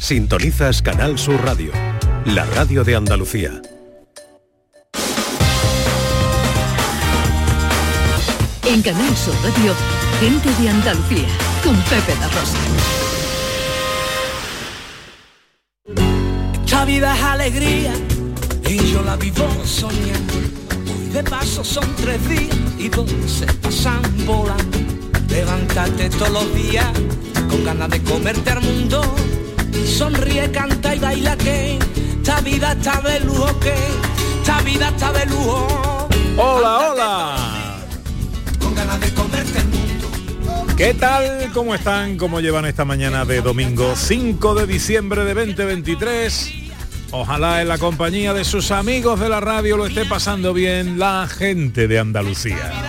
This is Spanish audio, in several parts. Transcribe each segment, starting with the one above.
Sintonizas Canal Sur Radio, la radio de Andalucía. En Canal Sur Radio, gente de Andalucía, con Pepe La Rosa. Esta vida es alegría y yo la vivo soñando. Hoy de paso son tres días y dos se pasan volando. Levántate todos los días con ganas de comerte al mundo. Sonríe, canta y baila que esta vida está de lujo que esta vida está de lujo. Hola, hola. Con ganas de comerte el mundo. ¿Qué tal? ¿Cómo están? ¿Cómo llevan esta mañana de domingo 5 de diciembre de 2023? Ojalá en la compañía de sus amigos de la radio lo esté pasando bien la gente de Andalucía.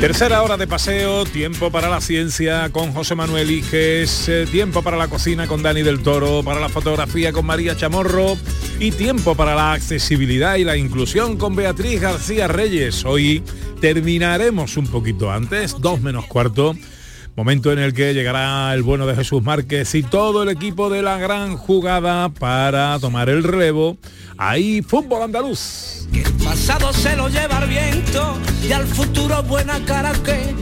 Tercera hora de paseo, tiempo para la ciencia con José Manuel Iges, eh, tiempo para la cocina con Dani del Toro, para la fotografía con María Chamorro y tiempo para la accesibilidad y la inclusión con Beatriz García Reyes. Hoy terminaremos un poquito antes, dos menos cuarto. Momento en el que llegará el bueno de Jesús Márquez y todo el equipo de la gran jugada para tomar el relevo. Ahí, fútbol andaluz. Que el pasado se lo lleva el viento y al futuro buena cara que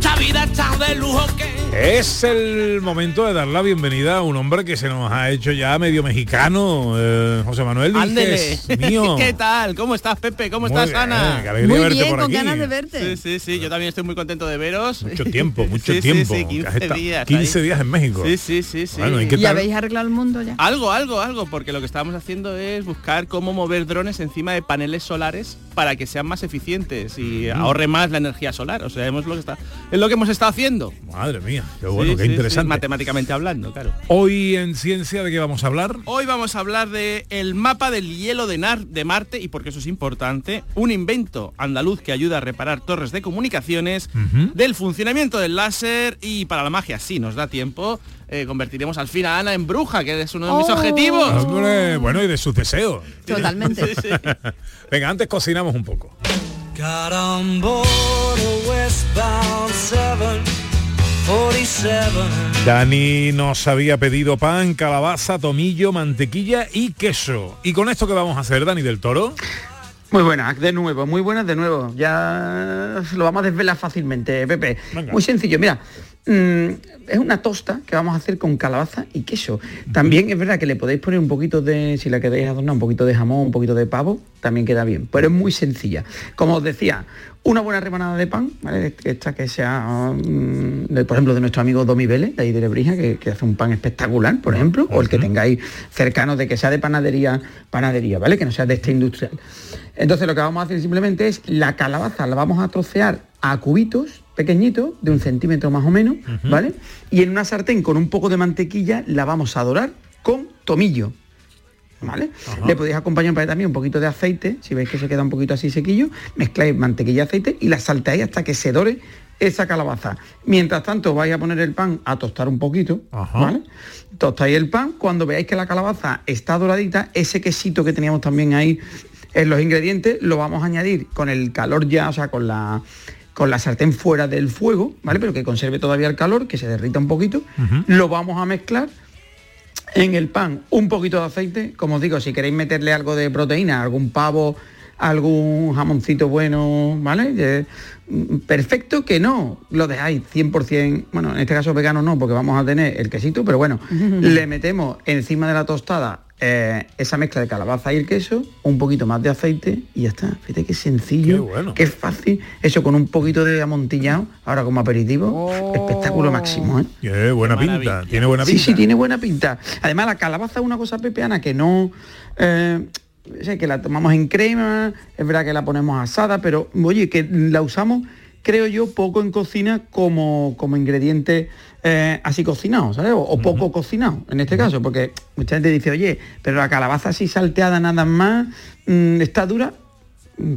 esta vida está de lujo que Es el momento de dar la bienvenida a un hombre que se nos ha hecho ya medio mexicano, eh, José Manuel. Díez, mío. ¿Qué tal? ¿Cómo estás, Pepe? ¿Cómo Muy estás, bien, Ana? qué alegría Muy verte bien, por con aquí. ganas de Sí, verte. sí, sí, yo también estoy muy contento de veros. Mucho tiempo, mucho Sí, sí, tiempo. sí, que has 15 estado días. 15 ahí. días en México. Sí, sí, sí, sí. Bueno, ¿y qué ¿Y tal? habéis arreglado el mundo ya? Algo, algo, algo, porque lo que estábamos haciendo es buscar cómo mover drones encima de paneles solares para que sean más eficientes y ahorre más la energía solar. O sea, hemos lo que está, es lo que hemos estado haciendo. Madre mía, qué bueno, Sí, qué sí, sí, interesante. matemáticamente hablando, claro. Hoy en Ciencia, ¿de qué vamos a hablar? Hoy vamos a hablar de el mapa del hielo de, Nar- de Marte y porque eso es importante, un invento andaluz que ayuda a reparar torres de comunicaciones, del funcionamiento del láser y para la magia, si nos da tiempo, eh, convertiremos al fin a Ana en bruja, que es uno de mis Oh. objetivos. Hombre, bueno, y de sus deseos. Totalmente. Sí, sí. Venga, antes cocinamos un poco. Got on board a westbound 747. Dani nos había pedido pan, calabaza, tomillo, mantequilla y queso. ¿Y con esto qué vamos a hacer, Dani del Toro? Muy buenas, de nuevo, muy buenas de nuevo. Ya lo vamos a desvelar fácilmente, Pepe. Venga. Muy sencillo, mira. mm, es una tosta que vamos a hacer con calabaza y queso. También es verdad que le podéis poner un poquito de, si la queréis adornar, un poquito de jamón, un poquito de pavo, también queda bien. Pero es muy sencilla. Como os decía, una buena rebanada de pan, ¿vale? Esta que sea, mm, de, por ejemplo, de nuestro amigo Domi Vélez, de ahí de Lebrija, que, que hace un pan espectacular, por ejemplo, o el que tengáis cercano de que sea de panadería, panadería, ¿vale? Que no sea de este industrial. Entonces lo que vamos a hacer simplemente es la calabaza la vamos a trocear a cubitos pequeñitos, de un centímetro más o menos, ¿vale? Y en una sartén con un poco de mantequilla la vamos a dorar con tomillo. ¿Vale? Le podéis acompañar para también un poquito de aceite, si veis que se queda un poquito así sequillo, mezcláis mantequilla y aceite y la salteáis hasta que se dore esa calabaza. Mientras tanto vais a poner el pan a tostar un poquito, Ajá. ¿vale? Tostáis el pan, cuando veáis que la calabaza está doradita, ese quesito que teníamos también ahí en los ingredientes, lo vamos a añadir con el calor ya, o sea, con la con la sartén fuera del fuego, ¿vale? Pero que conserve todavía el calor, que se derrita un poquito. Lo vamos a mezclar en el pan un poquito de aceite, como os digo, si queréis meterle algo de proteína, algún pavo, algún jamoncito bueno, ¿vale? Eh, perfecto que no, lo dejáis 100%, bueno, en este caso vegano no, porque vamos a tener el quesito, pero bueno, le metemos encima de la tostada eh, esa mezcla de calabaza y el queso, un poquito más de aceite y ya está. Fíjate qué sencillo, Qué bueno. qué fácil, eso con un poquito de amontillado, ahora como aperitivo, Oh. espectáculo máximo, ¿eh? Qué buena Qué pinta, maravilla. tiene buena Sí, pinta. sí, tiene buena pinta. Además, la calabaza es una cosa pepeana que no... eh, sé que la tomamos en crema, es verdad que la ponemos asada, pero oye, que la usamos, creo yo, poco en cocina como, como ingrediente eh, así cocinado, ¿sabes? O, o poco cocinado, en este caso, porque mucha gente dice, oye, pero la calabaza así salteada nada más, mm, está dura.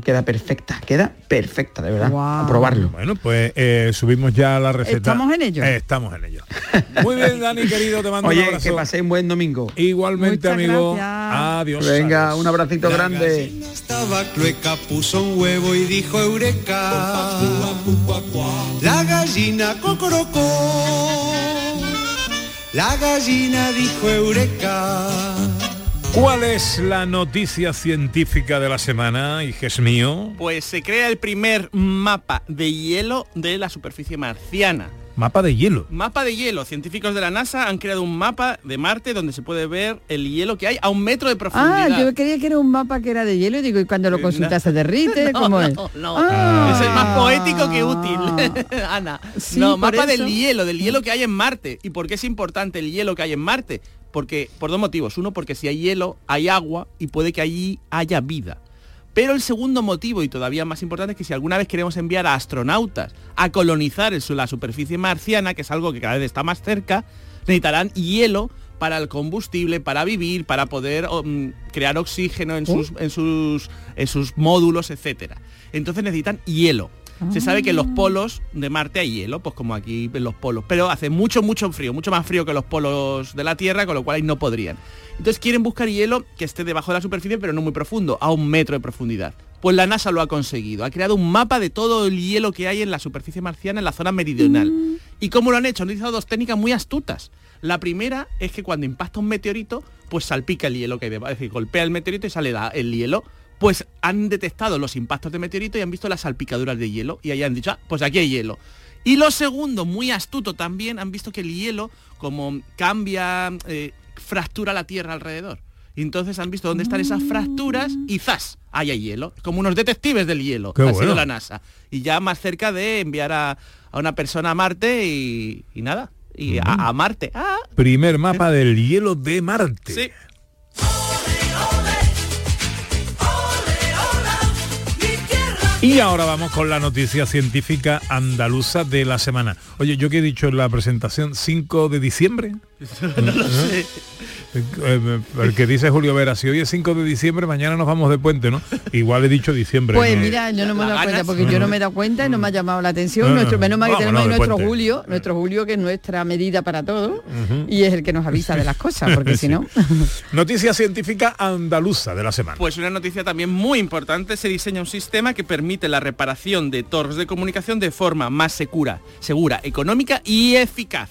Queda perfecta, queda perfecta, de verdad. A probarlo. Bueno, pues eh, subimos ya la receta. ¿Estamos en ello? Eh, estamos en ello. Muy bien, Dani, querido, te mando un Oye, abrazo. que paséis un buen domingo. Igualmente, Muchas amigo. gracias. Adiós. Venga, adiós. un abracito grande. Estaba clueca, puso un huevo y dijo eureka. La gallina cocorocó. La gallina dijo eureka. ¿Cuál es la noticia científica de la semana, hijes mío? Pues se crea el primer mapa de hielo de la superficie marciana. Mapa de hielo. Mapa de hielo. Científicos de la NASA han creado un mapa de Marte donde se puede ver el hielo que hay a un metro de Ah, profundidad. yo creía que era un mapa que era de hielo y digo, y cuando lo consultas se derrite, No, ¿cómo no, es? no. Ah. Ese es más poético que útil, Ana. Sí, no, mapa eso. del hielo, del hielo que hay en Marte. ¿Y por qué es importante el hielo que hay en Marte? Porque, por dos motivos. Uno, porque si hay hielo, hay agua y puede que allí haya vida. Pero el segundo motivo, y todavía más importante, es que si alguna vez queremos enviar a astronautas a colonizar el la superficie marciana, que es algo que cada vez está más cerca, necesitarán hielo para el combustible, para vivir, para poder um, crear oxígeno en sus, en, sus, en sus módulos, etcétera. Entonces necesitan hielo. Se sabe que en los polos de Marte hay hielo, pues como aquí en los polos, pero hace mucho, mucho frío, mucho más frío que los polos de la Tierra, con lo cual ahí no podrían. Entonces quieren buscar hielo que esté debajo de la superficie, pero no muy profundo, a un metro de profundidad. Pues la NASA lo ha conseguido, ha creado un mapa de todo el hielo que hay en la superficie marciana en la zona meridional. ¿Y cómo lo han hecho? Han utilizado dos técnicas muy astutas. La primera es que cuando impacta un meteorito, pues salpica el hielo que hay debajo, es decir, golpea el meteorito y sale el hielo. Pues han detectado los impactos de meteorito y han visto las salpicaduras de hielo y ahí han dicho, ah, pues aquí hay hielo. Y lo segundo, muy astuto también, han visto que el hielo, como cambia, eh, fractura la Tierra alrededor. Y entonces han visto dónde están esas fracturas y ¡zas! Ahí hay hielo. Como unos detectives del hielo. Qué ha bueno. sido la NASA. Y ya más cerca de enviar a, a una persona a Marte y, y nada. Y a, a Marte. Ah, Primer mapa del hielo de Marte. sí. Y ahora vamos con la noticia científica andaluza de la semana. Oye, yo que he dicho en la presentación 5 de diciembre. no lo sé. Eh, El que dice Julio Vera, si hoy es 5 de diciembre, mañana nos vamos de puente, ¿no? Igual he dicho diciembre. Pues ¿no? mira, yo no me he ¿La dado cuenta porque yo no me he dado cuenta y no me ha llamado la atención. No, nuestro, no. menos mal que tenemos ahí nuestro puente. Julio, nuestro Julio que es nuestra medida para todo y es el que nos avisa de las cosas, porque Sí. si no. Noticia científica andaluza de la semana. Pues una noticia también muy importante, se diseña un sistema que permite la reparación de torres de comunicación de forma más segura, segura, económica y eficaz.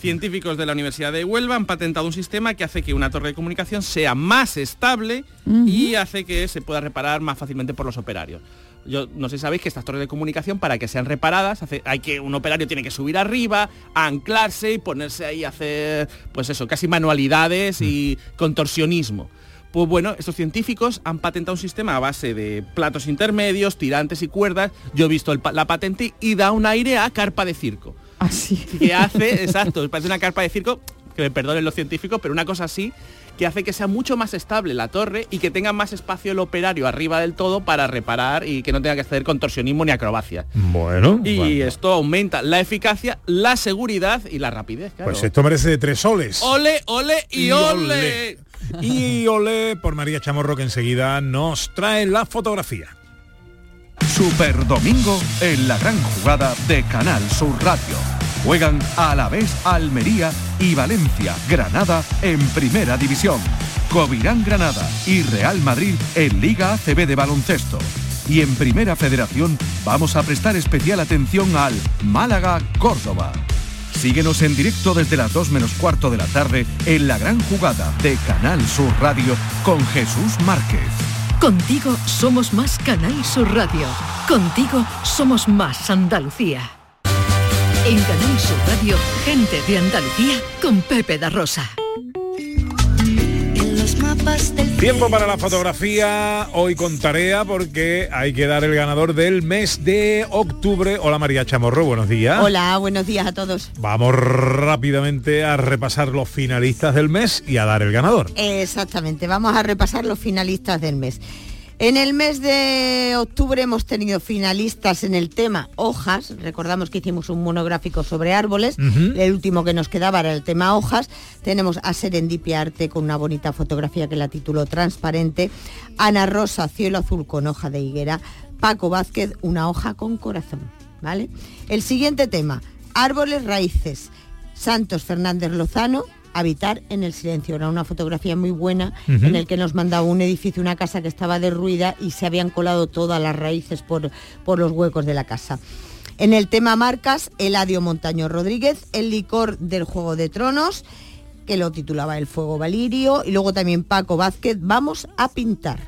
Científicos de la Universidad de Huelva han patentado un sistema que hace que una torre de comunicación sea más estable y hace que se pueda reparar más fácilmente por los operarios. Yo no sé si sabéis que estas torres de comunicación para que sean reparadas hace- hay que un operario tiene que subir arriba, anclarse y ponerse ahí a hacer pues eso, casi manualidades y contorsionismo. Pues bueno, estos científicos han patentado un sistema a base de platos intermedios, tirantes y cuerdas. Yo he visto el la patente y da un aire a carpa de circo. Así. Que hace, exacto, parece una carpa de circo, que me perdonen los científicos, pero una cosa así, que hace que sea mucho más estable la torre y que tenga más espacio el operario arriba del todo para reparar y que no tenga que hacer contorsionismo ni acrobacia. Bueno, Y bueno. esto aumenta la eficacia, la seguridad y la rapidez. claro. pues esto merece tres soles. Ole, ole y, Y ole. Y ole por María Chamorro que enseguida nos trae la fotografía. Super Domingo en la gran jugada de Canal Sur Radio. Juegan a la vez Almería y Valencia, Granada en Primera División. Covirán Granada y Real Madrid en Liga ACB de baloncesto. Y en Primera Federación vamos a prestar especial atención al Málaga Córdoba. Síguenos en directo desde las 2 menos cuarto de la tarde en la gran jugada de Canal Sur Radio con Jesús Márquez. Contigo somos más Canal Sur Radio. Contigo somos más Andalucía. En Canal Sur Radio, gente de Andalucía con Pepe da Rosa. En los mapas del Tiempo para la fotografía, hoy con tarea porque hay que dar el ganador del mes de octubre. Hola María Chamorro, buenos días. Hola, buenos días a todos. Vamos rápidamente a repasar los finalistas del mes y a dar el ganador. Exactamente, vamos a repasar los finalistas del mes. En el mes de octubre hemos tenido finalistas en el tema hojas. Recordamos que hicimos un monográfico sobre árboles. El último que nos quedaba era el tema hojas. Tenemos a Serendipia Arte con una bonita fotografía que la tituló Transparente. Ana Rosa, Cielo Azul con hoja de higuera. Paco Vázquez, una hoja con corazón. ¿Vale? El siguiente tema, árboles raíces. Santos Fernández Lozano, Habitar en el silencio. Era una fotografía muy buena en el que nos mandaba un edificio, una casa que estaba derruida y se habían colado todas las raíces por, por los huecos de la casa. En el tema marcas, Eladio Montaño Rodríguez, el licor del Juego de Tronos, que lo titulaba El Fuego Valirio, y luego también Paco Vázquez, Vamos a pintar.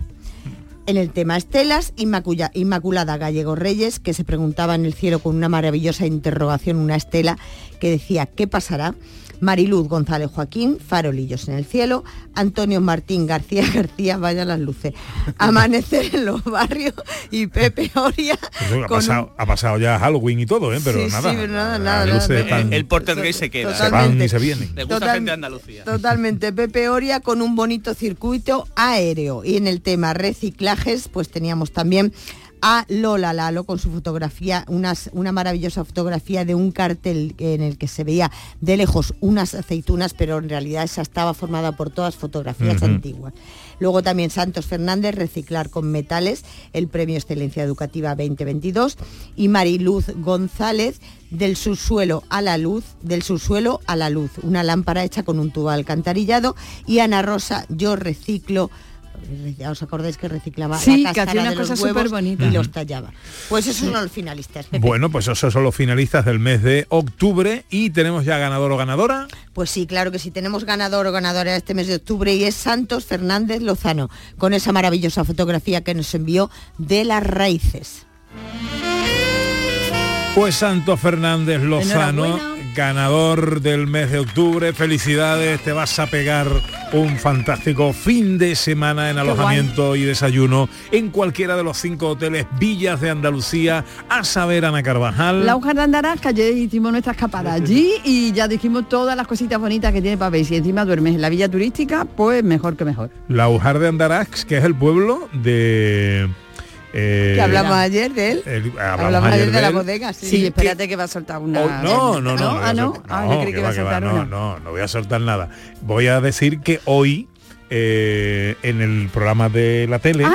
En el tema estelas, Inmaculada Gallego Reyes, que se preguntaba en el cielo con una maravillosa interrogación, una estela que decía, ¿qué pasará? Mariluz González Joaquín, Farolillos en el cielo, Antonio Martín García García, vaya las luces, Amanecer en los barrios y Pepe Oria. Eso ha, pasado, ha pasado ya Halloween y todo, ¿eh? pero Sí, sí, nada. pero nada, las nada, luces nada. están- El Portergate se queda. se van y se vienen. Le gusta Total- gente de Andalucía. Totalmente, Pepe Oria con un bonito circuito aéreo. Y en el tema reciclajes, pues teníamos también a Lola Lalo con su fotografía, unas, una maravillosa fotografía de un cartel en el que se veía de lejos unas aceitunas, pero en realidad esa estaba formada por todas fotografías antiguas. Luego también Santos Fernández, Reciclar con Metales, el Premio Excelencia Educativa 2022. Y Mariluz González, del subsuelo a la luz, del subsuelo a la luz, una lámpara hecha con un tubo alcantarillado. Y Ana Rosa, Yo Reciclo. Ya os acordáis que reciclaba Sí, la que hacía una de cosa huevos superbonita. y los tallaba. Pues esos son los finalistas. Pepe. Bueno, pues esos son los finalistas del mes de octubre y tenemos ya ganador o ganadora. Pues sí, claro que sí, tenemos ganador o ganadora este mes de octubre y es Santos Fernández Lozano, con esa maravillosa fotografía que nos envió de las raíces. Pues Santo Fernández Lozano, Enhorabuena. Ganador del mes de octubre. Felicidades, te vas a pegar un fantástico fin de semana en alojamiento y desayuno en cualquiera de los cinco hoteles Villas de Andalucía, a saber Ana Carvajal. La hoja de Andarás, que ayer hicimos nuestra escapada allí y ya dijimos todas las cositas bonitas que tiene para ver. Y si encima duermes en la villa turística, pues mejor que mejor. La Ujar de Andarax, que es el pueblo de... eh, que hablamos ayer de él. el- hablamos ayer de, la él. bodega, sí. Sí, espérate que va a soltar una... Oh, no, no, no, no, Ah, no. Ah, no, que no, no, no voy a soltar nada. Voy a decir que hoy eh, en el programa de la tele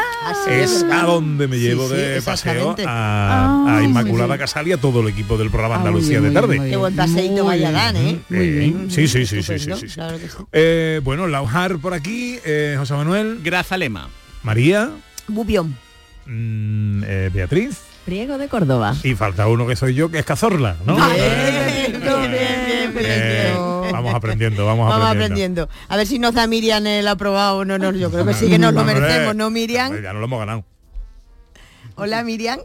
es a donde me llevo sí, de paseo a, Ah, a Inmaculada. Casal y a todo el equipo del programa Ah, muy Andalucía bien, de tarde. bien, Qué buen paseíto Muy vaya dan, ¿eh? Sí, sí, sí, sí, claro que sí. Eh, bueno, Laujar por aquí, eh, José Manuel. Grazalema. María. Bubión. Mm, eh, Beatriz. Priego de Córdoba. Y falta uno que soy yo, que es Cazorla, ¿no? Bien, bien, bien, bien. Eh, vamos aprendiendo, vamos, Vamos aprendiendo. aprendiendo. A ver si nos da Miriam el aprobado o no, no, yo creo que sí que nos lo merecemos, ¿no, Miriam? Ya no lo hemos ganado. Hola, Miriam.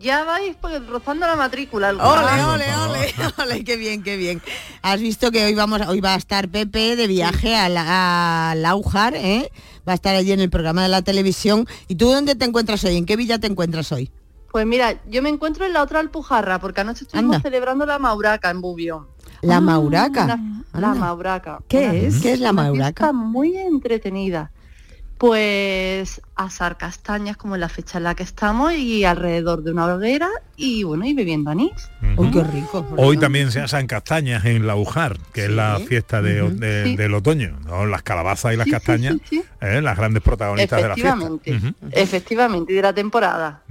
Ya vais pues, rozando la matrícula. Ole, ole, ole, ole, qué bien, qué bien. Has visto que hoy vamos, hoy va a estar Pepe de viaje a, la, a Laujar, ¿eh? Va a estar allí en el programa de la televisión. ¿Y tú dónde te encuentras hoy? ¿En qué villa te encuentras hoy? Pues mira, yo me encuentro en la otra Alpujarra, porque anoche estuvimos Anda. celebrando la Mauraca en Bubión. La Mauraca. Una- la. Mauraca. ¿Qué es? ¿Qué es la Mauraca? fiesta muy entretenida. Pues asar castañas como en la fecha en la que estamos y alrededor de una hoguera y bueno, y bebiendo anís. Uy, qué rico. Hoy también se asan castañas en la Ujar, que es la fiesta de- Ujú. de- Sí. del otoño. ¿no? Las calabazas y las Sí, castañas, sí, sí. ¿eh? las grandes protagonistas de la fiesta. Efectivamente, Ujú, efectivamente, y de la temporada.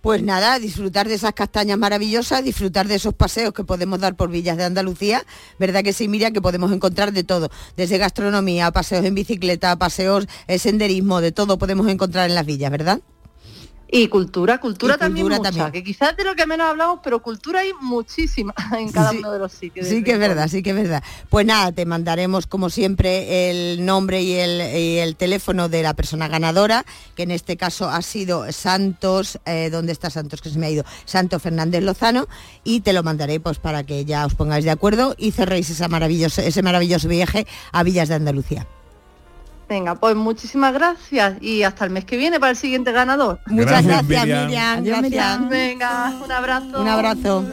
Pues nada, disfrutar de esas castañas maravillosas, disfrutar de esos paseos que podemos dar por villas de Andalucía, ¿verdad que sí, Miriam? Que podemos encontrar de todo, desde gastronomía, paseos en bicicleta, paseos, eh, senderismo, de todo podemos encontrar en las villas, ¿verdad? Y cultura, cultura Y también cultura mucha, también. que quizás de lo que menos hablamos, pero cultura hay muchísima en cada Sí. uno de los sitios. Sí que es verdad, sí que es verdad. Pues nada, te mandaremos como siempre el nombre y el, y el teléfono de la persona ganadora, que en este caso ha sido Santos, eh, ¿dónde está Santos? Que se me ha ido, Santo Fernández Lozano, y te lo mandaré pues para que ya os pongáis de acuerdo y cerréis esa maravilloso, ese maravilloso viaje a Villas de Andalucía. Venga, pues muchísimas gracias y hasta el mes que viene para el siguiente ganador. Muchas Gracias, gracias, Miriam. Miriam, Adiós, gracias. Miriam. Venga, un abrazo. Un abrazo.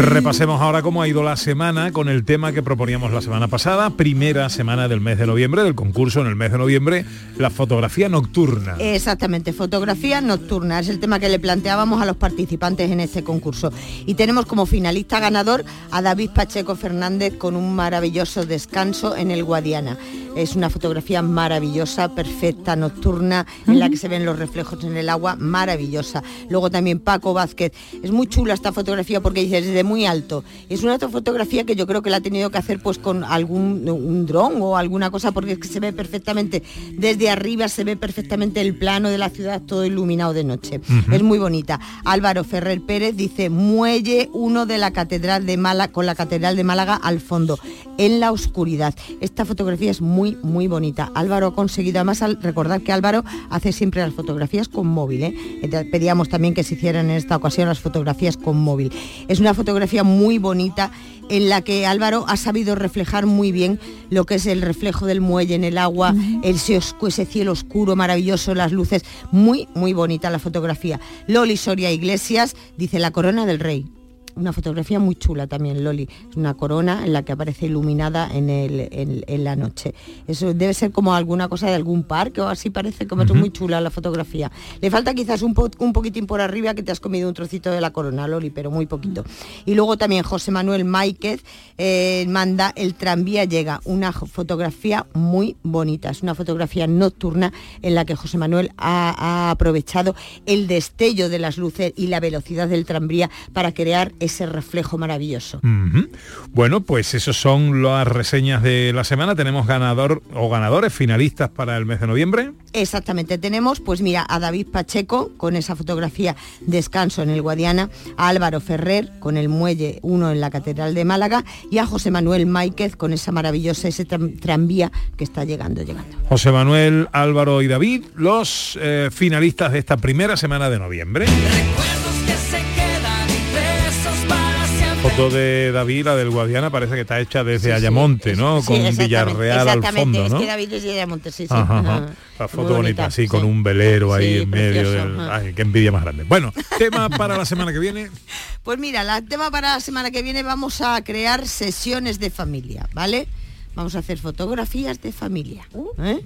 Repasemos ahora cómo ha ido la semana con el tema que proponíamos la semana pasada, primera semana del mes de noviembre, del concurso en el mes de noviembre, la fotografía nocturna. Exactamente, fotografía nocturna es el tema que le planteábamos a los participantes en este concurso. Y tenemos como finalista ganador a David Pacheco Fernández con un maravilloso descanso en el Guadiana. Es una fotografía maravillosa, perfecta, nocturna, en la que se ven los reflejos en el agua, maravillosa. Luego también Paco Vázquez. Es muy chula esta fotografía porque dice desde muy alto. Es una fotografía que yo creo que la ha tenido que hacer pues con algún un dron o alguna cosa porque es que se ve perfectamente desde arriba, se ve perfectamente el plano de la ciudad todo iluminado de noche. Es muy bonita. Álvaro Ferrer Pérez dice muelle uno de la catedral de Málaga con la catedral de Málaga al fondo en la oscuridad. Esta fotografía es muy muy bonita. Álvaro ha conseguido además al recordar que Álvaro hace siempre las fotografías con móvil. ¿eh? Entonces, Pedíamos también que se hicieran en esta ocasión las fotografías con móvil. Es una fotografía muy bonita en la que Álvaro ha sabido reflejar muy bien lo que es el reflejo del muelle en el agua, ese, oscu- ese cielo oscuro maravilloso, las luces, muy, muy bonita la fotografía. Loli Soria Iglesias dice la corona del rey. Una fotografía muy chula también, Loli. Es una corona en la que aparece iluminada en, el- en- en la noche. Eso debe ser como alguna cosa de algún parque o así parece, como es muy chula la fotografía. Le falta quizás un, po- un poquitín por arriba que te has comido un trocito de la corona, Loli, pero muy poquito. Y luego también José Manuel Máiquez eh, manda El tranvía llega, una fotografía muy bonita. Es una fotografía nocturna en la que José Manuel ha, ha aprovechado el destello de las luces y la velocidad del tranvía para crear ese reflejo maravilloso. Bueno, pues esos son las reseñas de la semana. Tenemos ganador o ganadores finalistas para el mes de noviembre. Exactamente, tenemos pues mira a David Pacheco con esa fotografía Descanso en el Guadiana, a Álvaro Ferrer con el Muelle 1 en la Catedral de Málaga y a José Manuel Máiquez con esa maravillosa, ese tranvía que está llegando, llegando. José Manuel, Álvaro y David, los eh, finalistas de esta primera semana de noviembre. Foto de David, la del Guadiana, parece que está hecha desde Ayamonte, ¿no? Sí, Con Villarreal al exactamente, fondo, es ¿no? que David es de Ayamonte, sí, sí. Ajá, Ajá. ajá. La foto bonita, bonita, así, sí. con un velero ahí Sí, en medio precioso, del... Ay, qué envidia más grande. Bueno, tema para la semana que viene. Pues mira, el tema para la semana que viene vamos a crear sesiones de familia, ¿vale? Vamos a hacer fotografías de familia. ¿eh?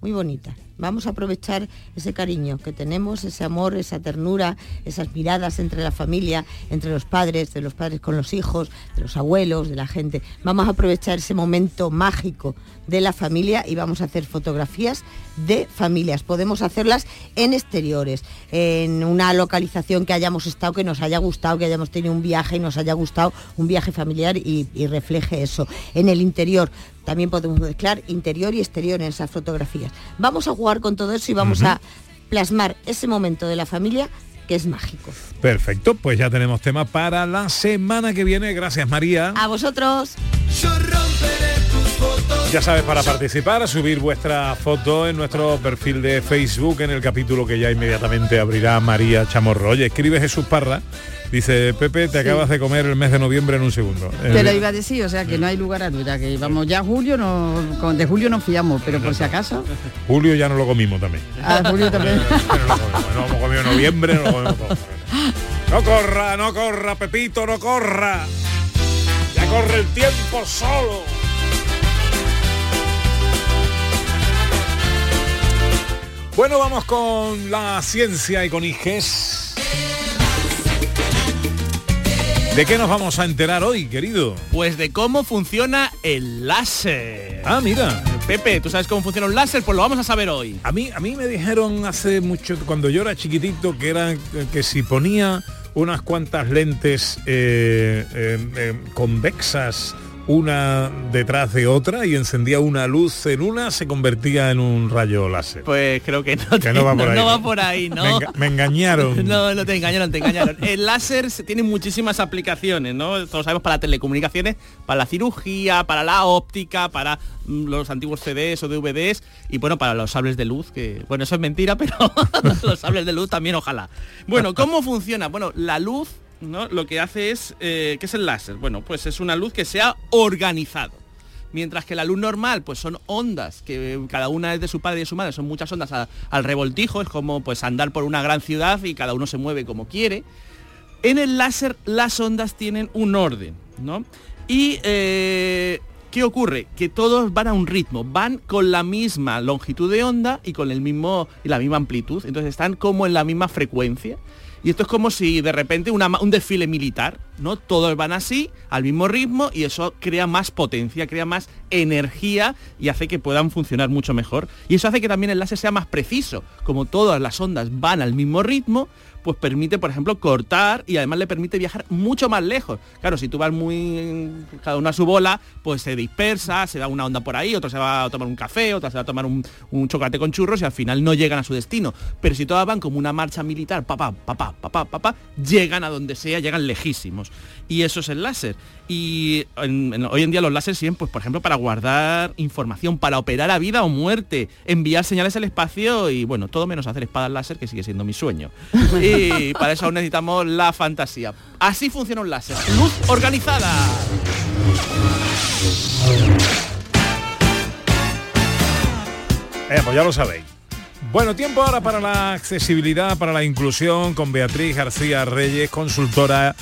Muy bonitas. Vamos a aprovechar ese cariño que tenemos, ese amor, esa ternura, esas miradas entre la familia, entre los padres, de los padres con los hijos, de los abuelos, de la gente. Vamos a aprovechar ese momento mágico de la familia y vamos a hacer fotografías de familias. Podemos hacerlas en exteriores, en una localización que hayamos estado, que nos haya gustado, que hayamos tenido un viaje y nos haya gustado un viaje familiar y, y refleje eso. En el interior también podemos mezclar interior y exterior en esas fotografías. Vamos a jugar con todo eso y vamos a plasmar ese momento de la familia que es mágico. Perfecto, pues ya tenemos tema para la semana que viene. Gracias, María. A vosotros. Ya sabes, para participar, subir vuestra foto en nuestro perfil de Facebook, en el capítulo que ya inmediatamente abrirá María Chamorro. Oye, escribe Jesús Parra, dice, Pepe, te Sí. acabas de comer el mes de noviembre en un segundo. Te lo Eh, iba a decir, o sea que no hay lugar a duda, que vamos ya julio, no, de julio nos fiamos, pero por si acaso, Julio ya no lo comimos también. a julio también. Pero lo comemos, no hemos comido noviembre, no lo comemos todo. No corra, no corra, Pepito, no corra. Ya corre el tiempo solo. Bueno, vamos con la ciencia y con IGES. ¿De qué nos vamos a enterar hoy, querido? Pues de cómo funciona el láser. Ah, mira. Pepe, ¿tú sabes cómo funciona un láser? Pues lo vamos a saber hoy. A mí, a mí me dijeron hace mucho, cuando yo era chiquitito, que era que si ponía unas cuantas lentes eh, eh, eh, convexas una detrás de otra y encendía una luz en una, se convertía en un rayo láser. Pues creo que no, Que no va por ahí, no va ¿no? por ahí, ¿no? Me, enga- me engañaron. No, no te engañaron, te engañaron. El láser se- tiene muchísimas aplicaciones, ¿no? Todos sabemos para telecomunicaciones, para la cirugía, para la óptica, para mm, los antiguos CDs o DVDs y bueno, para los sables de luz, que bueno, eso es mentira, pero los sables de luz también ojalá. Bueno, ¿cómo funciona? Bueno, la luz, Lo que hace es, eh, ¿qué es el láser? Bueno, pues es una luz que se ha organizado. Mientras que la luz normal, pues son ondas, que cada una es de su padre y de su madre, son muchas ondas al revoltijo, es como pues andar por una gran ciudad y cada uno se mueve como quiere. En el láser las ondas tienen un orden, ¿no? Y eh, ¿qué ocurre? Que todos van a un ritmo, van con la misma longitud de onda y con el mismo y la misma amplitud, entonces están como en la misma frecuencia. Y esto es como si de repente un desfile militar, ¿no? Todos van así, al mismo ritmo, y eso crea más potencia, crea más energía y hace que puedan funcionar mucho mejor. Y eso hace que también el láser sea más preciso. Como todas las ondas van al mismo ritmo, pues permite, por ejemplo, cortar y además le permite viajar mucho más lejos. Claro, si tú vas muy cada uno a su bola, pues se dispersa, se da una onda por ahí, otro se va a tomar un café, otra se va a tomar un, un chocolate con churros y al final no llegan a su destino. Pero si todas van como una marcha militar, papá, papá, papá, papá, llegan a donde sea, llegan lejísimos. Y eso es el láser. Y en- en- hoy en día los láseres sirven, pues, por ejemplo, para guardar información, para operar a vida o muerte, enviar señales al espacio y, bueno, todo menos hacer espadas láser, que sigue siendo mi sueño. Y para eso aún necesitamos la fantasía. Así funciona un láser. Luz organizada. Eh, pues ya lo sabéis. Bueno, tiempo ahora para la accesibilidad, para la inclusión con Beatriz García Reyes, consultora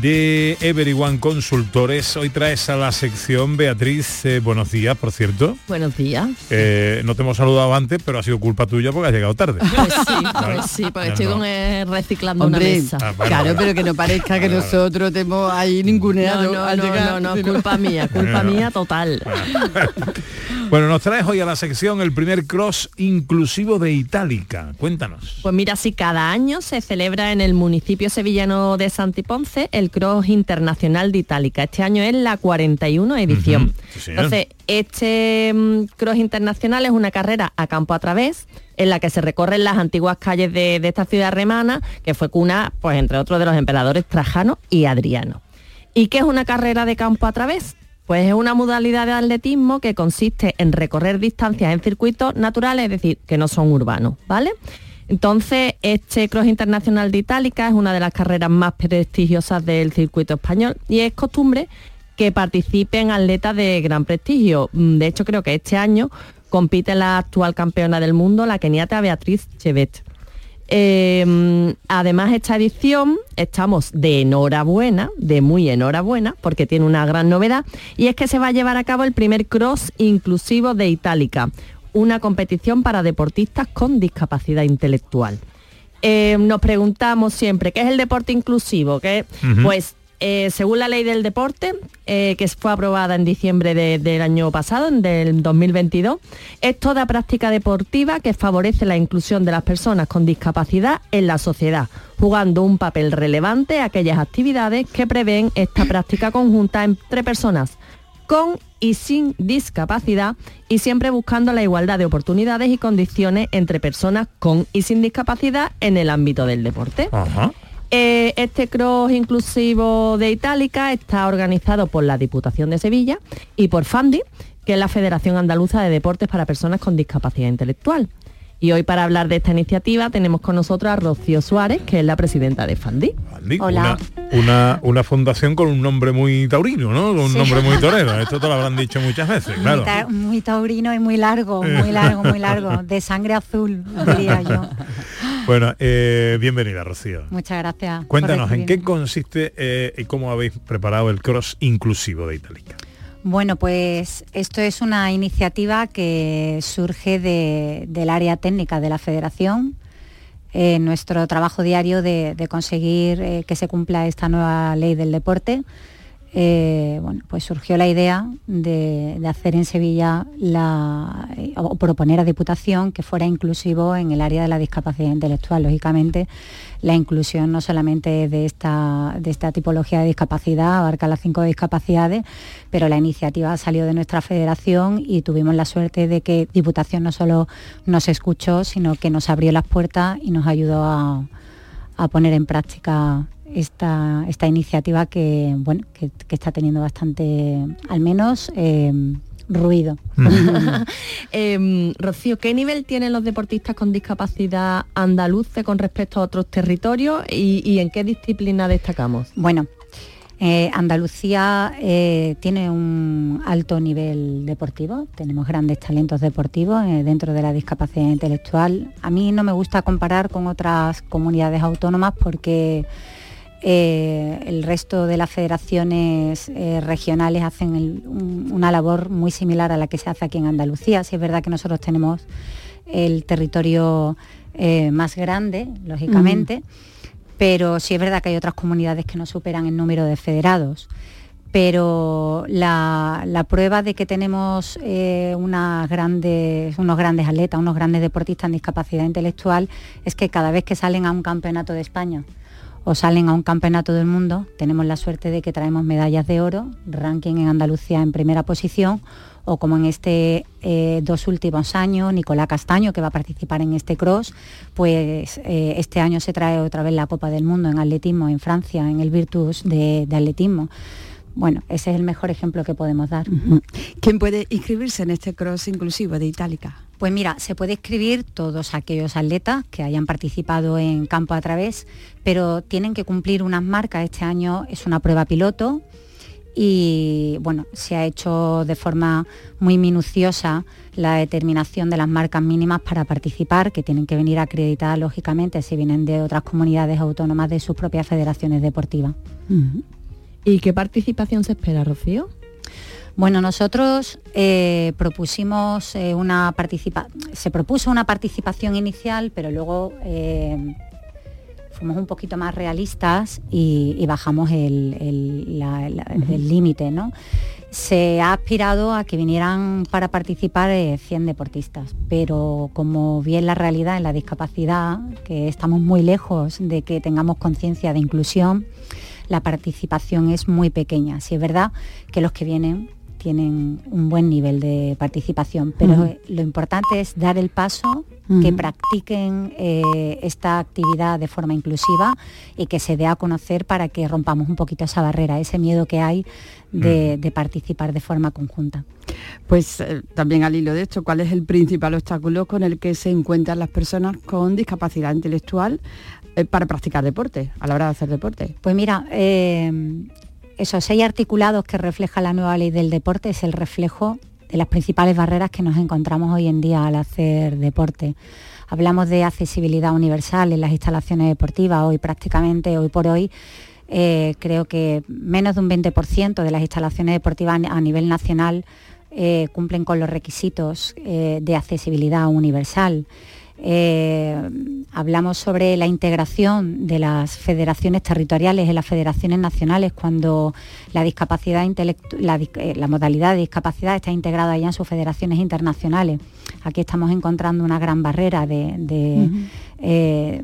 de Everyone Consultores. Hoy traes a la sección Beatriz, eh, buenos días, por cierto. Buenos días. Eh, no te hemos saludado antes, pero ha sido culpa tuya porque has llegado tarde. Pues sí, pues sí, porque No, estoy no. con, eh, reciclando Hombre, una mesa. Ah, bueno, claro, bueno. pero que no parezca que nosotros te hemos ahí ninguneado No, no, al no, llegar. no, no, culpa mía, culpa mía total. Bueno, nos traes hoy a la sección el primer cross inclusivo de Itálica. Cuéntanos. Pues mira, si cada año se celebra en el municipio sevillano de Santiponce el Cross Internacional de Itálica. Este año es la 41 edición. Sí. Entonces, este mm, Cross Internacional es una carrera a campo a través en la que se recorren las antiguas calles de, de esta ciudad remana, que fue cuna, pues entre otros, de los emperadores Trajano y Adriano. ¿Y qué es una carrera de campo a través? Pues es una modalidad de atletismo que consiste en recorrer distancias en circuitos naturales, es decir, que no son urbanos, ¿vale? Entonces, este Cross Internacional de Itálica es una de las carreras más prestigiosas del circuito español y es costumbre que participen atletas de gran prestigio. Mm, De hecho, creo que este año compite la actual campeona del mundo, la keniata Beatriz Chevet. Eh, además, esta edición estamos de enhorabuena, de muy enhorabuena, porque tiene una gran novedad, y es que se va a llevar a cabo el primer cross inclusivo de Itálica, una competición para deportistas con discapacidad intelectual. Eh, nos preguntamos siempre, ¿qué es el deporte inclusivo? ¿Qué? Pues eh, según la ley del deporte, eh, que fue aprobada en diciembre de- del año pasado, en del 2022, es toda práctica deportiva que favorece la inclusión de las personas con discapacidad en la sociedad, jugando un papel relevante a aquellas actividades que prevén esta práctica conjunta entre personas con y sin discapacidad y siempre buscando la igualdad de oportunidades y condiciones entre personas con y sin discapacidad en el ámbito del deporte. Eh, este cross inclusivo de Itálica está organizado por la Diputación de Sevilla y por FANDI, que es la Federación Andaluza de Deportes para Personas con Discapacidad Intelectual. Y hoy para hablar de esta iniciativa tenemos con nosotros a Rocío Suárez, que es la presidenta de FANDI. Andy, Una, una, una fundación con un nombre muy taurino, ¿no? Con un Sí. nombre muy torero. Esto te lo habrán dicho muchas veces, claro. Muy, ta- muy taurino y muy largo, muy largo, muy largo. De sangre azul, diría yo. Bueno, eh, bienvenida, Rocío. Muchas gracias. Cuéntanos, ¿en qué consiste eh, y cómo habéis preparado el cross inclusivo de Itálica? Bueno, pues esto es una iniciativa que surge de- del área técnica de la federación. eh, nuestro trabajo diario de, de conseguir eh, que se cumpla esta nueva ley del deporte. Eh, bueno, pues surgió la idea de, hacer en Sevilla la, eh, o proponer a Diputación que fuera inclusivo en el área de la discapacidad intelectual. Lógicamente, la inclusión no solamente de esta, de esta tipología de discapacidad, abarca las cinco discapacidades, pero la iniciativa salió de nuestra federación y tuvimos la suerte de que Diputación no solo nos escuchó, sino que nos abrió las puertas y nos ayudó a poner en práctica esta, esta iniciativa que, bueno, que, que está teniendo bastante, al menos, eh, ruido. Em, Rocío, ¿qué nivel tienen los deportistas con discapacidad andaluces con respecto a otros territorios y, y en qué disciplina destacamos? Bueno, eh, Andalucía eh, tiene un alto nivel deportivo, tenemos grandes talentos deportivos eh, dentro de la discapacidad intelectual. A mí no me gusta comparar con otras comunidades autónomas porque eh, el resto de las federaciones eh, regionales hacen el- un- una labor muy similar a la que se hace aquí en Andalucía. Sí es verdad que nosotros tenemos el territorio eh, más grande, lógicamente, pero sí es verdad que hay otras comunidades que no superan el número de federados. Pero la, la prueba de que tenemos unas grandes, unos grandes atletas, unos grandes deportistas en discapacidad intelectual, es que cada vez que salen a un campeonato de España o salen a un campeonato del mundo, tenemos la suerte de que traemos medallas de oro, ranking en Andalucía en primera posición, o como en este eh, dos últimos años, Nicolás Castaño, que va a participar en este cross, pues eh, este año se trae otra vez la Copa del Mundo en atletismo en Francia, en el Virtus de, de atletismo. Bueno, ese es el mejor ejemplo que podemos dar. ¿Quién puede inscribirse en este cross inclusivo de Itálica? Pues mira, se puede escribir todos aquellos atletas que hayan participado en campo a través, pero tienen que cumplir unas marcas. Este año es una prueba piloto y bueno, se ha hecho de forma muy minuciosa la determinación de las marcas mínimas para participar, que tienen que venir acreditadas lógicamente si vienen de otras comunidades autónomas de sus propias federaciones deportivas. ¿Y qué participación se espera, Rocío? Bueno, nosotros eh, propusimos eh, una participa se propuso una participación inicial, pero luego eh, fuimos un poquito más realistas y, y bajamos el límite, ¿no? Se ha aspirado a que vinieran para participar eh, 100 deportistas, pero como bien la realidad en la discapacidad, que estamos muy lejos de que tengamos conciencia de inclusión, la participación es muy pequeña. Sí es verdad que los que vienen tienen un buen nivel de participación, pero lo importante es dar el paso, que practiquen eh, esta actividad de forma inclusiva y que se dé a conocer para que rompamos un poquito esa barrera, ese miedo que hay de, de participar de forma conjunta. Pues eh, también al hilo de esto, ¿cuál es el principal obstáculo con el que se encuentran las personas con discapacidad intelectual eh, para practicar deporte, a la hora de hacer deporte? Pues mira, eh, esos seis articulados que refleja la nueva ley del deporte es el reflejo de las principales barreras que nos encontramos hoy en día al hacer deporte. Hablamos de accesibilidad universal en las instalaciones deportivas, hoy prácticamente, hoy por hoy, eh, creo que menos de un 20% de las instalaciones deportivas a nivel nacional eh, cumplen con los requisitos eh, de accesibilidad universal. Eh, hablamos sobre la integración de las federaciones territoriales en las federaciones nacionales cuando la discapacidad la, eh, la modalidad de discapacidad está integrada ya en sus federaciones internacionales. Aquí estamos encontrando una gran barrera de, de, eh,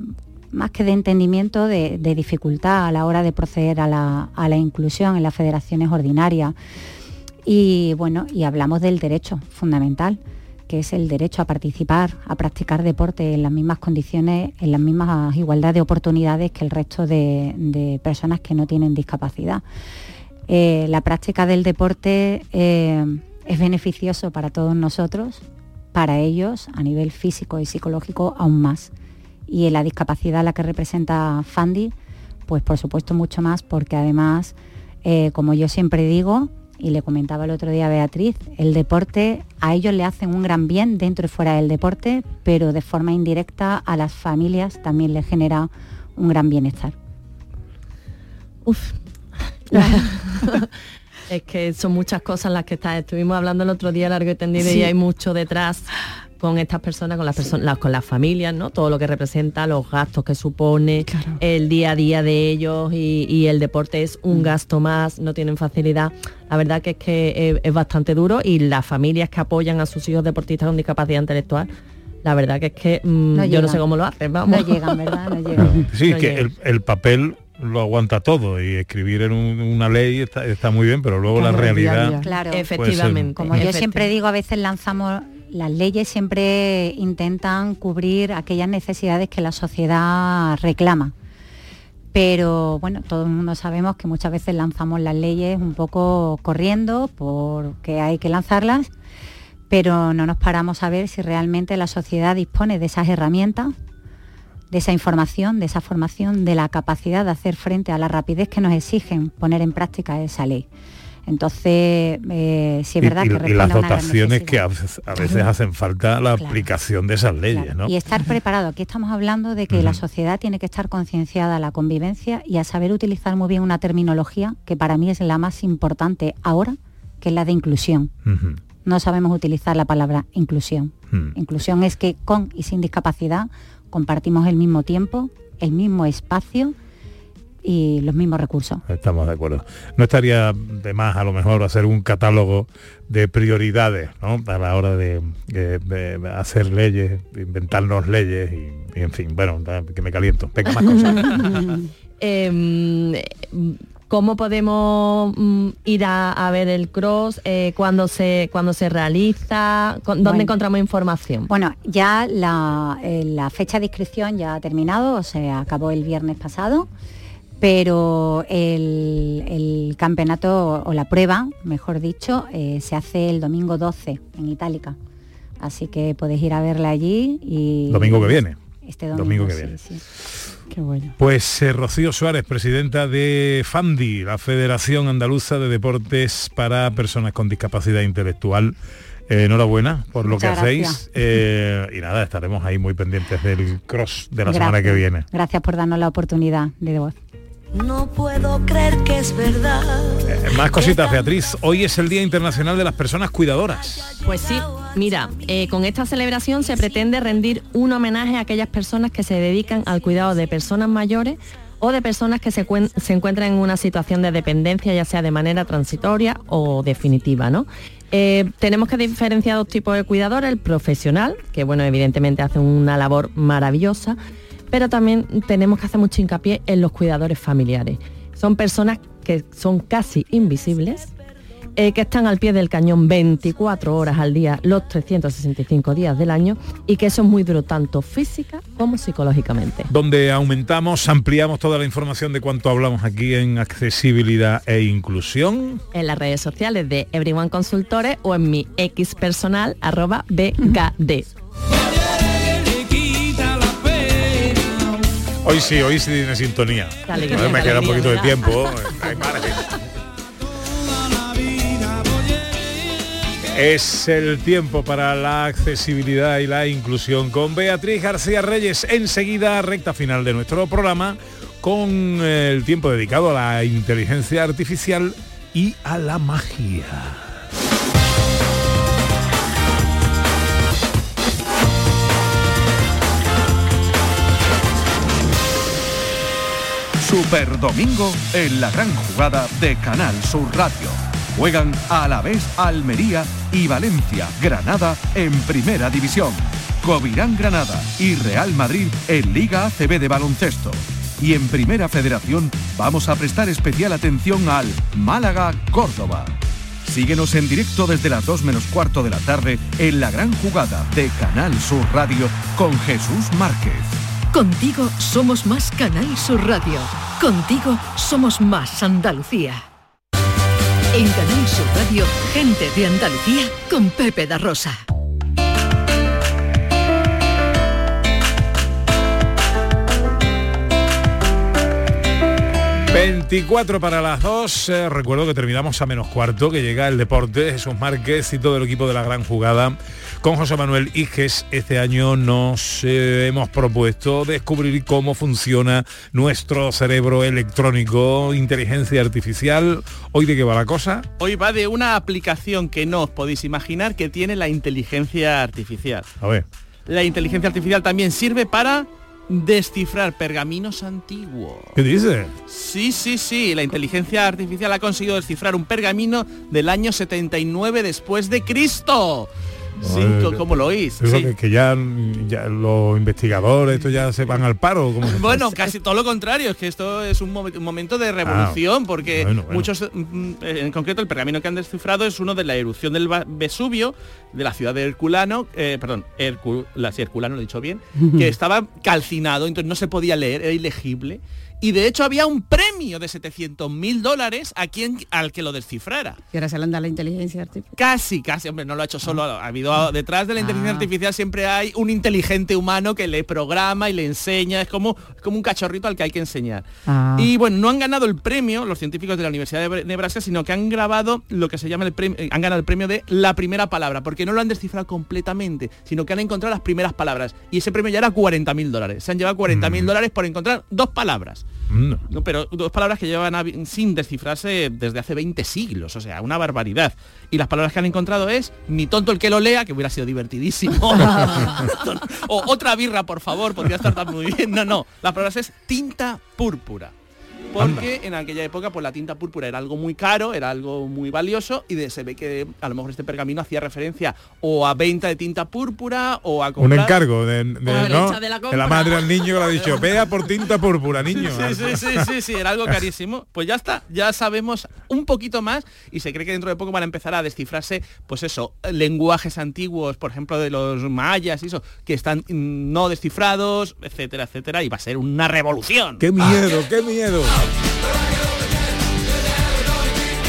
más que de entendimiento, de, de dificultad a la hora de proceder a la, a la inclusión en las federaciones ordinarias. Y bueno, y hablamos del derecho fundamental, que es el derecho a participar, a practicar deporte en las mismas condiciones, en las mismas igualdad de oportunidades que el resto de, personas que no tienen discapacidad. Eh, la práctica del deporte eh, es beneficioso para todos nosotros, para ellos a nivel físico y psicológico aún más. Y en la discapacidad la que representa Fandi, pues por supuesto mucho más, porque además, eh, como yo siempre digo, y le comentaba el otro día a Beatriz, el deporte a ellos le hacen un gran bien dentro y fuera del deporte, pero de forma indirecta a las familias también les genera un gran bienestar. Uf. es que son muchas cosas las que está, estuvimos hablando el otro día largo y tendido Sí. y hay mucho detrás con estas personas, con las personas, con las familias, ¿no? Todo lo que representa, los gastos que supone, el día a día de ellos y, y el deporte es un gasto más, no tienen facilidad. La verdad que es que es, es bastante duro y las familias que apoyan a sus hijos deportistas con discapacidad intelectual, la verdad que es que mm, No yo no sé cómo lo hacen, vamos. No llegan, ¿verdad? No llegan. Sí, No que el, el papel lo aguanta todo y escribir en un- una ley está, está muy bien, pero luego la Claro, realidad... día. Claro, Efectivamente. Como yo Efectivamente. siempre digo, a veces lanzamos, las leyes siempre intentan cubrir aquellas necesidades que la sociedad reclama. Pero bueno, todo el mundo sabemos que muchas veces lanzamos las leyes un poco corriendo porque hay que lanzarlas, pero no nos paramos a ver si realmente la sociedad dispone de esas herramientas, de esa información, de esa formación, de la capacidad de hacer frente a la rapidez que nos exigen poner en práctica esa ley. Entonces, eh, sí es verdad y, que y las dotaciones que a veces, a veces Claro. hacen falta la Claro. aplicación de esas leyes, Claro, ¿no? Y estar preparado. Aquí estamos hablando de que la sociedad tiene que estar concienciada a la convivencia y a saber utilizar muy bien una terminología que para mí es la más importante ahora, que es la de inclusión. No sabemos utilizar la palabra inclusión. Inclusión es que con y sin discapacidad compartimos el mismo tiempo, el mismo espacio y los mismos recursos. Estamos de acuerdo. No estaría de más a lo mejor hacer un catálogo de prioridades ¿no? a la hora de, de- de hacer leyes, inventarnos leyes y, y en fin, bueno, que me caliento. Venga, más cosas. Em, ¿Cómo podemos mm, ir a, a ver el cross? Eh, ¿Cuándo se, cuando se realiza? Con- ¿Dónde Bueno. encontramos información? Bueno, ya la, eh, la fecha de inscripción ya ha terminado, o sea, acabó el viernes pasado, pero el, el campeonato o la prueba, mejor dicho, eh, se hace el domingo 12 en Itálica. Así que podéis ir a verla allí y... Domingo que viene. Este domingo, Domingo que sí, viene. sí. Qué bueno. Pues eh, Rocío Suárez, presidenta de FANDI, la Federación Andaluza de Deportes para Personas con Discapacidad Intelectual. Eh, enhorabuena por lo Muchas que hacéis. gracias. Eh, y nada, estaremos ahí muy pendientes del cross de la semana que viene. Gracias por darnos la oportunidad de voz. No puedo creer que es verdad. Eh, más cositas, Beatriz. Hoy es el Día Internacional de las Personas Cuidadoras. Pues sí, mira, eh, con esta celebración se pretende rendir un homenaje a aquellas personas que se dedican al cuidado de personas mayores o de personas que se, cuen- se encuentran en una situación de dependencia, ya sea de manera transitoria o definitiva, ¿no? Eh, tenemos que diferenciar dos tipos de cuidadores, el profesional, que bueno, evidentemente hace una labor maravillosa, pero también tenemos que hacer mucho hincapié en los cuidadores familiares. Son personas que son casi invisibles, eh, que están al pie del cañón 24 horas al día, los 365 días del año, y que eso es muy duro tanto física como psicológicamente. donde aumentamos, ampliamos toda la información de cuanto hablamos aquí en accesibilidad e inclusión. En las redes sociales de Everyone Consultores o en mi X personal, arroba BKD. Hoy sí, hoy sí tiene sintonía. Alegría, me queda un poquito de tiempo. Hay margen. Es el tiempo para la accesibilidad y la inclusión con Beatriz García Reyes. Enseguida, recta final de nuestro programa, con el tiempo dedicado a la inteligencia artificial y a la magia. Super Domingo en la gran jugada de Canal Sur Radio. Juegan a la vez Almería y Valencia, Granada en Primera División. Covirán Granada y Real Madrid en Liga ACB de baloncesto. Y en Primera Federación vamos a prestar especial atención al Málaga Córdoba. Síguenos en directo desde las 2 menos cuarto de la tarde en la gran jugada de Canal Sur Radio con Jesús Márquez. Contigo somos más Canal Sur Radio. Contigo somos más Andalucía. En Canal Sur Radio, gente de Andalucía con Pepe da Rosa. 24 para las 2. Eh, recuerdo que terminamos a menos cuarto, que llega el deporte, Jesús Márquez y todo el equipo de la gran jugada. Con José Manuel Iges, este año nos eh, hemos propuesto descubrir cómo funciona nuestro cerebro electrónico, inteligencia artificial. ¿Hoy de qué va la cosa? Hoy va de una aplicación que no os podéis imaginar que tiene la inteligencia artificial. A ver. La inteligencia artificial también sirve para descifrar pergaminos antiguos. ¿Qué dice? Sí, sí, sí, la inteligencia artificial ha conseguido descifrar un pergamino del año 79 después de Cristo. Sí, Madre- co- ¿cómo lo oís? Sí. que, que ya, ya los investigadores, esto ya se van al paro. ¿cómo? Bueno, casi todo lo contrario, es que esto es un, momen- un momento de revolución, porque Ah, bueno, bueno. muchos, mm, en concreto el pergamino que han descifrado es uno de la erupción del Vesubio, de la ciudad de Herculano, eh, perdón, Hercu- la, sí, Herculano, lo he dicho bien, que estaba calcinado, entonces no se podía leer, era ilegible. Y de hecho había un premio de 700.000 dólares a quien al que lo descifrara. Y ahora se le anda la inteligencia artificial. Casi, casi, hombre, no lo ha hecho solo. Ha habido detrás de la inteligencia Ah. artificial siempre hay un inteligente humano que le programa y le enseña. Es como, es como un cachorrito al que hay que enseñar. Ah. Y bueno, no han ganado el premio los científicos de la Universidad de Nebraska, sino que han grabado lo que se llama el premio, han ganado el premio de la primera palabra, porque no lo han descifrado completamente, sino que han encontrado las primeras palabras. Y ese premio ya era 40.000 dólares. Se han llevado 40.000 dólares por encontrar dos palabras. No, pero dos palabras que llevan a- sin descifrarse desde hace 20 siglos, o sea, una barbaridad. Y las palabras que han encontrado es ni tonto el que lo lea, que hubiera sido divertidísimo. o otra birra, por favor, podría estar tan muy bien. No, no, las palabras es tinta púrpura. Porque en aquella época pues la tinta púrpura era algo muy caro, era algo muy valioso y de- se ve que a lo mejor este pergamino hacía referencia o a venta de tinta púrpura o a Un comprar... encargo de, de- la ¿no? derecha de la de compra. la madre al niño que le ha dicho, vea por tinta púrpura, niño. Sí, sí, sí, sí, sí, era algo carísimo. Pues ya está, ya sabemos un poquito más y se cree que dentro de poco van a empezar a descifrarse, pues eso, lenguajes antiguos, por ejemplo, de los mayas y eso, que están mm, no descifrados, etcétera, etcétera, y va a ser una revolución. ¡Qué miedo, qué miedo!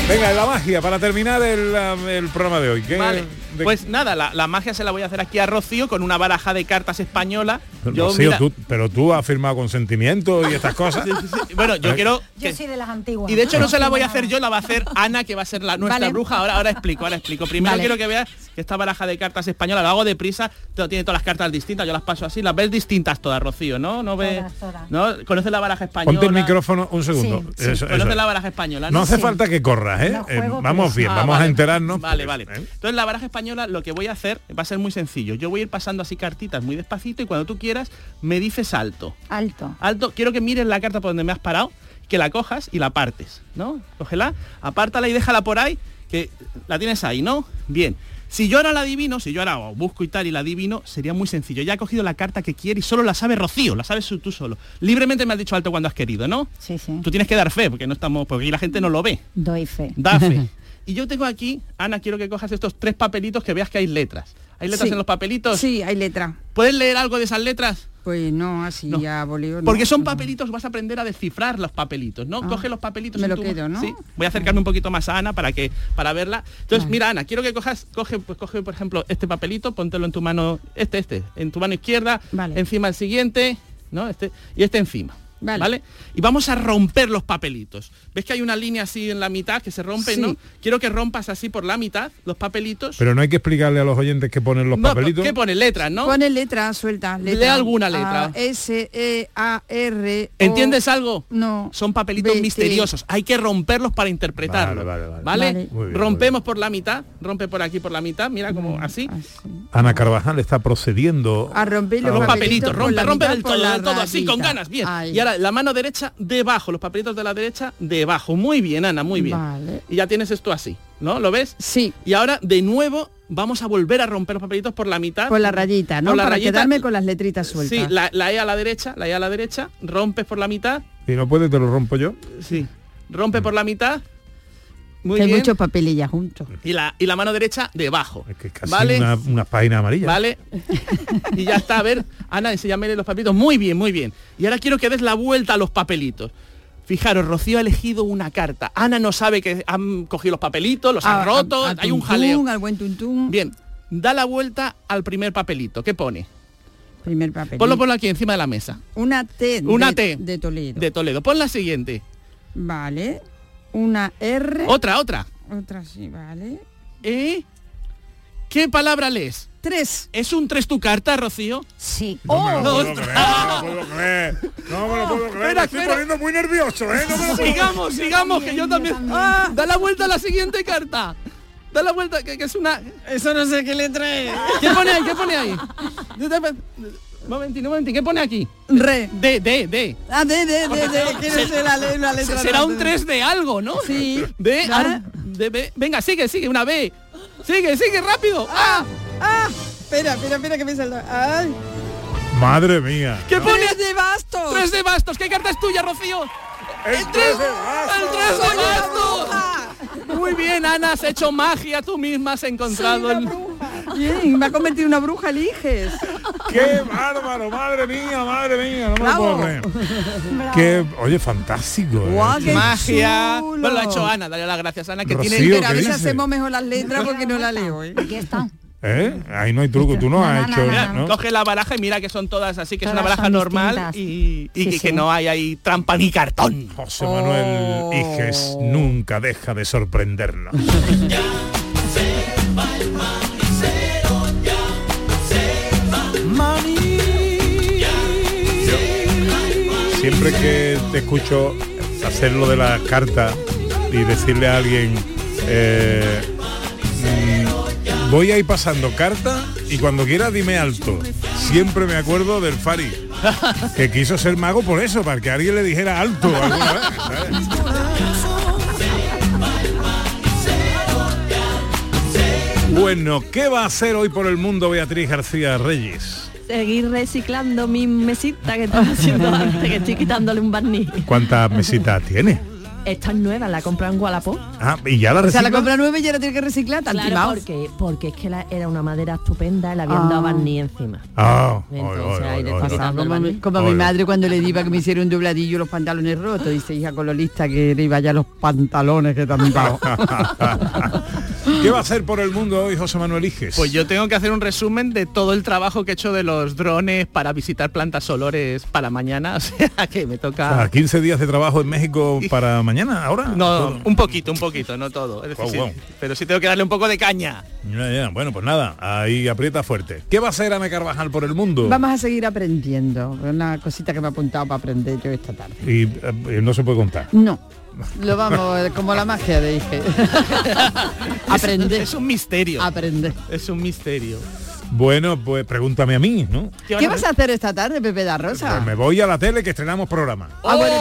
Venga, la magia para terminar el, um, el programa de hoy. ¿Qué- Vale. de- Pues nada, la, la magia se la voy a hacer aquí a Rocío con una baraja de cartas española. Yo, Rocío, mira- tú- pero tú has firmado consentimiento y estas cosas. Bueno, yo ¿Eh? quiero Yo soy de las antiguas. Y de hecho no se la voy a hacer yo, la va a hacer Ana, que va a ser la nuestra Vale. bruja. Ahora, ahora explico, ahora explico. Primero Vale. quiero que veas que esta baraja de cartas española, lo hago deprisa, todo- tiene todas las cartas distintas, yo las paso así, las ves distintas todas, Rocío, ¿no? ¿No ves? Todas, todas. ¿No? ¿Conoces la baraja española? Ponte el micrófono un segundo. Sí, Eso- ¿Conoces eso. la baraja española? No hace Sí. falta que corras, ¿eh? No Eh, vamos bien, Ah, vamos a vale. enterarnos. Vale, vale. Entonces la baraja española lo que voy a hacer va a ser muy sencillo. Yo voy a ir pasando así cartitas muy despacito y cuando tú quieras me dices alto. Alto. Alto, quiero que mires la carta por donde me has parado, que la cojas y la partes, ¿no? Cógela, apártala y déjala por ahí, que la tienes ahí, ¿no? Bien. Si yo ahora la adivino, si yo ahora busco y tal y la adivino, sería muy sencillo. Ya he cogido la carta que quiere y solo la sabe Rocío, la sabes tú solo. Libremente me has dicho alto cuando has querido, ¿no? Sí, sí. Tú tienes que dar fe, porque no estamos, porque la gente no lo ve. Doy fe. Da fe. Y yo tengo aquí, Ana, quiero que cojas estos tres papelitos que veas que hay letras. ¿Hay letras Sí. en los papelitos? Sí, hay letra. ¿Puedes leer algo de esas letras? Pues no, así No. a bolígrafo. no. Porque son papelitos, vas a aprender a descifrar los papelitos, ¿no? Ah. Coge los papelitos. Me en lo tu- quedo, ¿no? Sí. Voy a acercarme un poquito más a Ana para que para verla. Entonces, Vale. mira, Ana, quiero que cojas, coge, pues coge, por ejemplo, este papelito, póntelo en tu mano, este, este, en tu mano izquierda, Vale. encima el siguiente, ¿no? Este, y este encima. Vale. Vale. Y vamos a romper los papelitos. ¿Ves que hay una línea así en la mitad que se rompe, Sí. no? Quiero que rompas así por la mitad los papelitos. Pero no hay que explicarle a los oyentes que ponen los No, papelitos. ¿Qué pone? Letras, ¿no? Pone letra suelta. Letra. Lee alguna letra. A, S, E, A, R. O- ¿Entiendes algo? No. Son papelitos B, misteriosos. Hay que romperlos para interpretarlos. Vale, vale, vale. ¿Vale? Vale. Muy bien, Rompemos por la mitad. Rompe por aquí por la mitad. Mira como así. Ana Carvajal está procediendo. A romper los, Los papelitos, por rompe, rompe del todo, del todo, así, con ganas, bien. Ahí. Y ahora la mano derecha debajo, los papelitos de la derecha debajo. Muy bien, Ana, muy bien. Vale. Y ya tienes esto así, ¿no? ¿Lo ves? Sí. Y ahora, de nuevo, vamos a volver a romper los papelitos por la mitad. Por la rayita, ¿no? Por la Para rayita. quedarme con las letritas sueltas. Sí, la, la E a la derecha, la E a la derecha, rompes por la mitad, Si no puede, te lo rompo yo. sí, rompe por la mitad, muy Que hay muchos papelillas juntos. y la, y la mano derecha debajo, Es que es casi ¿vale? una, una página amarilla. ¿Vale? y ya está, a ver, Ana, enséñame los papelitos, muy bien, muy bien. Y ahora quiero que des la vuelta a los papelitos. Fijaros, Rocío ha elegido una carta. Ana no sabe que han cogido los papelitos, los han A- roto, a- a hay un jaleo. Al buen tuntún. Bien, da la vuelta al primer papelito. ¿Qué pone? Primer papel. Ponlo, ponlo aquí encima de la mesa. Una T. Una de, T. De Toledo. De Toledo. Pon la siguiente. Vale. Una R. Otra, otra. Otra sí, vale. ¿Eh? ¿Qué palabra lees? Tres. ¿Es un tres tu carta, Rocío? Sí. No me lo ¡Oh! puedo creer, no me lo puedo creer. No me lo puedo creer. Espera, me estoy espera. poniendo muy nervioso, ¿eh? No me lo puedo Sigamos, sigamos, que yo también. ¡Ah! Da la vuelta a la siguiente carta. Da la vuelta, que, que es una. Eso no sé qué letra es. ¿Qué pone ahí? ¿Qué pone ahí? Momentín, momentín, ¿qué pone aquí? Re. D, D, D. Ah, de, de, de, de. ¿Quieres ser la, la letra? Será un de- 3 de algo, ¿no? Sí. D, Ah. ar- D, B. Venga, sigue, sigue, una B. Sigue, sigue, rápido. ¡Ah! Ah, espera, espera, espera que me salga. Ay. Madre mía. ¿Qué pone? Tres de bastos. Tres de bastos. ¿Qué carta es tuya, Rocío? El tres- tres de ¡El tres de bastos! Muy bien, Ana, has hecho magia tú misma, has encontrado Soy el... una bruja. Bien, me ha convertido en una bruja, eliges. ¡Qué bárbaro! ¡Madre mía, madre mía! No me lo puedo creer. Qué, oye, fantástico. ¿eh? Guau, qué Magia. chulo. Bueno, lo ha hecho Ana, dale las gracias Ana, que Rocío, tiene... Pero a ¿qué ver si dice? hacemos mejor las letras porque no la leo. ¿eh? Aquí está. ¿Eh? Ahí no hay truco, tú no, No, has no, hecho... no, Mira, no, ¿no? Coge la baraja y mira que son todas así, que es Todas una baraja normal distintas. y, y Sí, que, sí. no hay ahí trampa ni cartón. José Manuel Oh. Iges nunca deja de sorprendernos. Siempre que te escucho hacer lo de las cartas y decirle a alguien, eh, mm, voy a ir pasando carta y cuando quieras dime alto. Siempre me acuerdo del Fari, que quiso ser mago por eso, para que alguien le dijera alto alguna vez. Bueno, ¿qué va a hacer hoy por el mundo Beatriz García Reyes? Seguir reciclando mi mesita que estaba haciendo antes, que estoy quitándole un barniz. ¿Cuántas mesitas tiene? Esta es nueva, la compré en Wallapop. Ah, y ya la O sea, la recicla? compra nueva y ya la tiene que reciclar, tan Claro, porque, porque es que la- era una madera estupenda y le habían dado Ah. barniz encima. Ah, Entonces, oy. pasando el Como, mi, madre cuando le diga que me hiciera un dobladillo y los pantalones rotos, dice hija con lo lista que le iba ya los pantalones que te han dado. ¿Qué va a hacer por el mundo hoy José Manuel Iges? Pues yo tengo que hacer un resumen de todo el trabajo que he hecho de los drones para visitar plantas olores para mañana, o sea que me Ah, toca... 15 días de trabajo en México para mañana, ahora. No, Todo. un poquito, un poquito, no todo. Es decir, Wow, sí, wow. pero sí tengo que darle un poco de caña. Ya, ya. Bueno, pues nada, ahí aprieta fuerte. ¿Qué va a hacer Ana Carvajal por el mundo? Vamos a seguir aprendiendo. Una cosita que me he apuntado para aprender yo esta tarde. Y eh, no se puede contar. No. Lo vamos, como la magia de dije. Aprender. Es un misterio. Aprender. Es un misterio. Bueno, pues pregúntame a mí, ¿no? ¿Qué vas a hacer esta tarde, Pepe da Rosa? Pues me voy a la tele que estrenamos programa. Ah, bueno,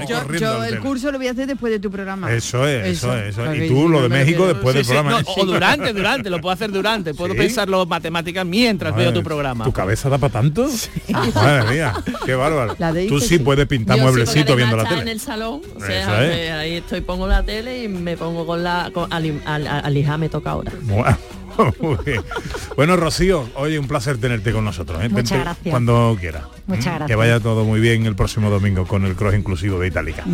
Ahí yo, el curso lo voy a hacer después de tu programa. Eso es, eso, es, eso es. Porque Y tú lo de México después del Sí, sí, programa. no, o durante, durante, lo puedo hacer durante. Puedo Sí. pensar los matemáticas mientras veo tu programa. ¿Tu cabeza da para tanto? Madre mía, qué bárbaro. La de Tú sí sí. puebía pintar Yo mueblecito viendo la tele. en el salón, o Eso sea, es. que ahí estoy, pongo la tele y me pongo con la... Con, al, al, al hija me toca ahora. Buah. Bueno, Rocío, oye, un placer tenerte con nosotros. ¿eh? Muchas Vente gracias. Cuando quieras. Muchas. Que gracias. vaya todo muy bien el próximo domingo con el cross inclusivo de Itálica.